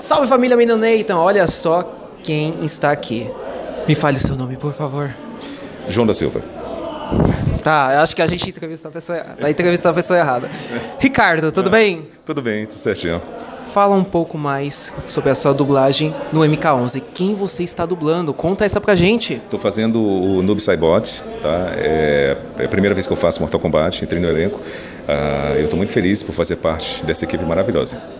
Salve família Nathan, olha só quem está aqui. Me fale o seu nome, por favor. João da Silva. Tá, acho que a gente entrevistou a pessoa, a entrevistou a pessoa errada. Ricardo, tudo bem? Tudo bem, tudo certinho. Fala um pouco mais sobre a sua dublagem no MK11. Quem você está dublando? Conta essa pra gente. Estou fazendo o Noob Saibot, tá? É, é a primeira vez que eu faço Mortal Kombat, entrei no elenco. Uh, eu estou muito feliz por fazer parte dessa equipe maravilhosa.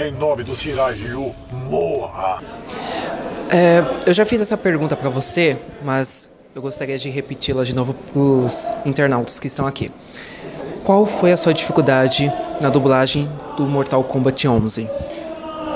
Em nome do Shirai Ryu, morra! É, eu já fiz essa pergunta para você, mas eu gostaria de repeti-la de novo para os internautas que estão aqui. Qual foi a sua dificuldade na dublagem do Mortal Kombat 11?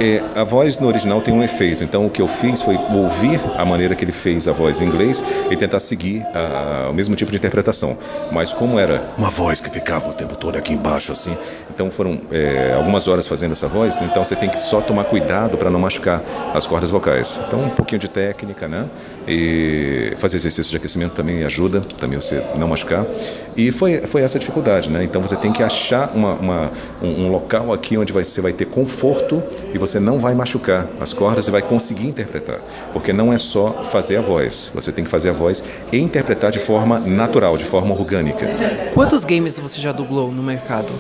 É, a voz no original tem um efeito, então o que eu fiz foi ouvir a maneira que ele fez a voz em inglês e tentar seguir a, o mesmo tipo de interpretação. Mas como era uma voz que ficava o tempo todo aqui embaixo assim, então foram é, algumas horas fazendo essa voz, então você tem que só tomar cuidado para não machucar as cordas vocais. Então um pouquinho de técnica, né? E fazer exercício de aquecimento também ajuda, também você não machucar. E foi, foi essa a dificuldade, né? Então você tem que achar uma, uma um, um local aqui onde você vai ter conforto e você você não vai machucar as cordas e vai conseguir interpretar. Porque não é só fazer a voz, você tem que fazer a voz e interpretar de forma natural, de forma orgânica. Quantos games você já dublou no mercado?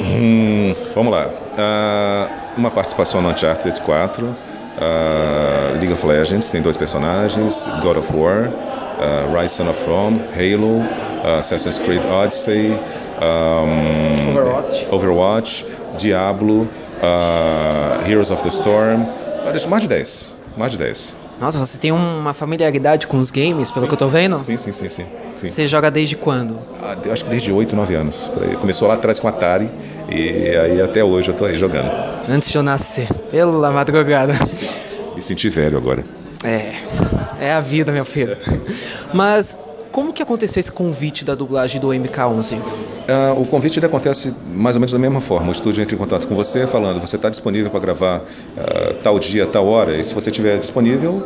Hum, vamos lá. Uh, uma participação no Uncharted 4. Uh, League of Legends tem dois personagens, God of War, uh, Rise Son of Rome, Halo, uh, Assassin's Creed Odyssey, um, Overwatch. Overwatch, Diablo, Heroes of the Storm. Mais de 10. Mais de 10. Nossa, você tem uma familiaridade com os games, pelo sim. que eu tô vendo? Sim, sim, sim, sim. sim. Você joga desde quando? Ah, acho que desde 8, 9 anos. Começou lá atrás com Atari e aí até hoje eu tô aí jogando. Antes de eu nascer, pela madrugada. Me senti velho agora. É, é a vida, meu filho. Mas como que aconteceu esse convite da dublagem do MK11? Uh, ah, o convite ele acontece mais ou menos da mesma forma. O estúdio entra em contato com você falando, você está disponível para gravar uh, tal dia, tal hora, e se você estiver disponível,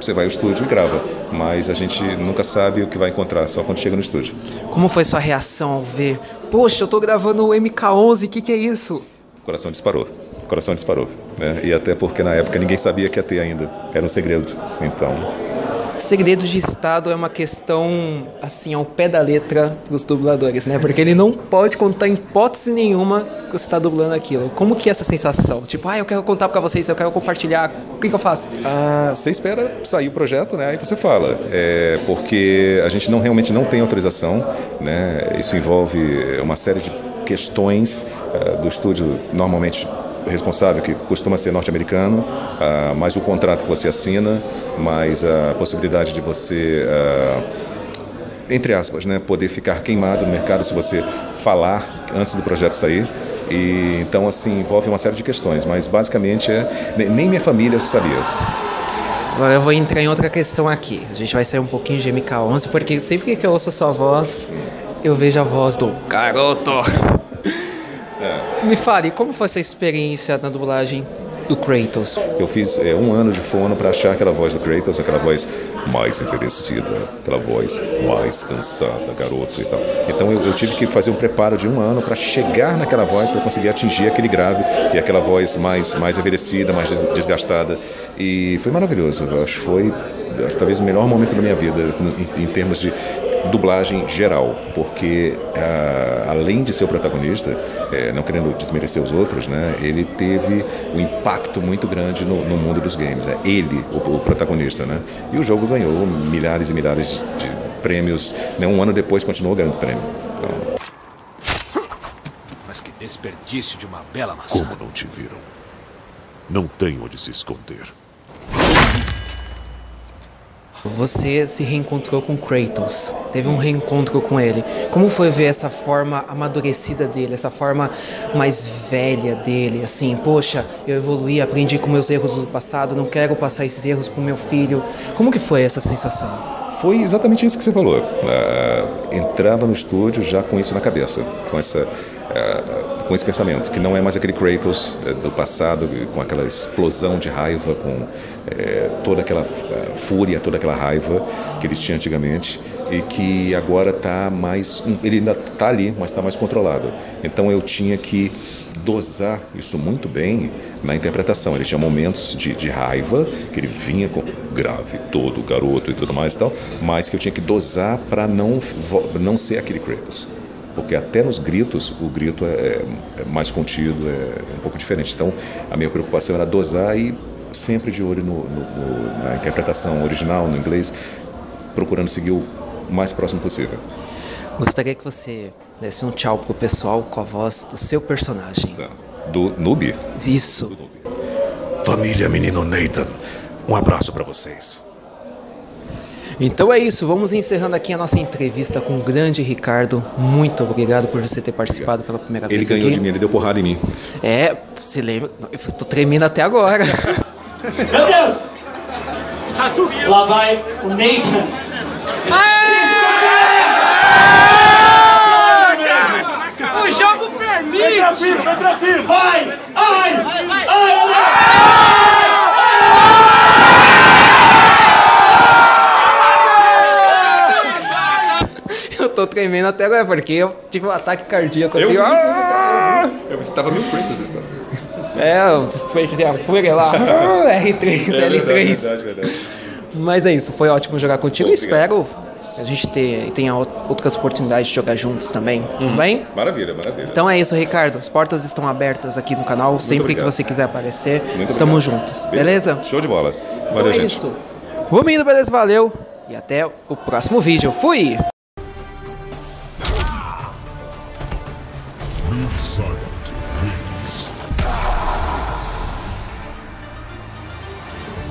você vai ao estúdio e grava. Mas a gente nunca sabe o que vai encontrar, só quando chega no estúdio. Como foi sua reação ao ver, poxa, eu estou gravando o MK11, o que, que é isso? O coração disparou. O coração disparou. Né? E até porque na época ninguém sabia que ia ter ainda. Era um segredo. Então segredo de Estado é uma questão, assim, ao pé da letra para os dubladores, né? Porque ele não pode contar hipótese nenhuma que você está dublando aquilo. Como que é essa sensação? Tipo, ah, eu quero contar para vocês, eu quero compartilhar, o que, que eu faço? Ah, você espera sair o projeto, né? Aí você fala. É, porque a gente não realmente não tem autorização, né? Isso envolve uma série de questões uh, do estúdio, normalmente responsável, que costuma ser norte-americano, uh, mais o contrato que você assina, mais a possibilidade de você, uh, entre aspas, né, poder ficar queimado no mercado se você falar antes do projeto sair. E, então, assim, envolve uma série de questões, mas basicamente é, nem minha família sabia. Agora eu vou entrar em outra questão aqui. A gente vai sair um pouquinho de MK11, porque sempre que eu ouço sua voz, eu vejo a voz do garoto. Me fale, como foi essa experiência na dublagem do Kratos? Eu fiz é, um ano de fono para achar aquela voz do Kratos, aquela voz mais envelhecida, aquela voz mais cansada, garoto e tal. Então eu, eu tive que fazer um preparo de um ano para chegar naquela voz, para conseguir atingir aquele grave e aquela voz mais, mais envelhecida, mais desgastada. E foi maravilhoso. Eu acho que foi talvez o melhor momento da minha vida em, em termos de dublagem geral, porque uh, além de ser o protagonista, uh, não querendo desmerecer os outros, né, ele teve um impacto muito grande no, no mundo dos games. É ele, o, o, protagonista, né? E o jogo ganhou milhares e milhares de, de prêmios. Né, um ano depois continuou ganhando prêmio. Então... Mas que desperdício de uma bela maçã. Como não te viram? Não tem onde se esconder. Você se reencontrou com Kratos, teve um reencontro com ele. Como foi ver essa forma amadurecida dele, essa forma mais velha dele? Assim, poxa, eu evoluí, aprendi com meus erros do passado, não quero passar esses erros para o meu filho. Como que foi essa sensação? Foi exatamente isso que você falou. Uh, entrava no estúdio já com isso na cabeça, com essa uh, com esse pensamento, que não é mais aquele Kratos é, do passado, com aquela explosão de raiva, com é, toda aquela fúria, toda aquela raiva que ele tinha antigamente, e que agora está mais. Ele ainda está ali, mas está mais controlado. Então eu tinha que dosar isso muito bem na interpretação. Ele tinha momentos de, de raiva, que ele vinha com grave, todo garoto e tudo mais e tal, mas que eu tinha que dosar para não, não ser aquele Kratos porque até nos gritos o grito é, é, mais contido, é um pouco diferente. Então a minha preocupação era dosar e sempre de olho no, no, na interpretação original, no inglês, procurando seguir o mais próximo possível. Gostaria que você desse um tchau pro pessoal com a voz do seu personagem. Do Noob? Isso. Do. Família Menino Nathan, um abraço para vocês. Então é isso, vamos encerrando aqui a nossa entrevista com o grande Ricardo. Muito obrigado por você ter participado pela primeira ele vez. Ele ganhou aqui. de mim, ele deu porrada em mim. É, se lembra? Eu tô tremendo até agora. Meu Deus! Lá vai o Nathan. O jogo permite! Vai! Ai! Ai! Ai! eu tô tremendo até agora, porque eu tive um ataque cardíaco Eu assim. vi ó. isso, ah! Eu você tava meio Kratos essa. É, eu perdi a fúria lá. Ah, R3, É L3. verdade, verdade. Mas é isso, foi ótimo jogar contigo. Obrigado. Espero a gente ter, tenha out- outras oportunidades de jogar juntos também. Tudo bem? Maravilha, maravilha. Então é isso, Ricardo. As portas estão abertas aqui no canal. Sempre que obrigado. você quiser aparecer, Muito tamo obrigado. juntos. Beleza? Show de bola. Então Valeu, é gente. isso. Vamos indo, beleza? Valeu. E até o próximo vídeo. Fui! Saga.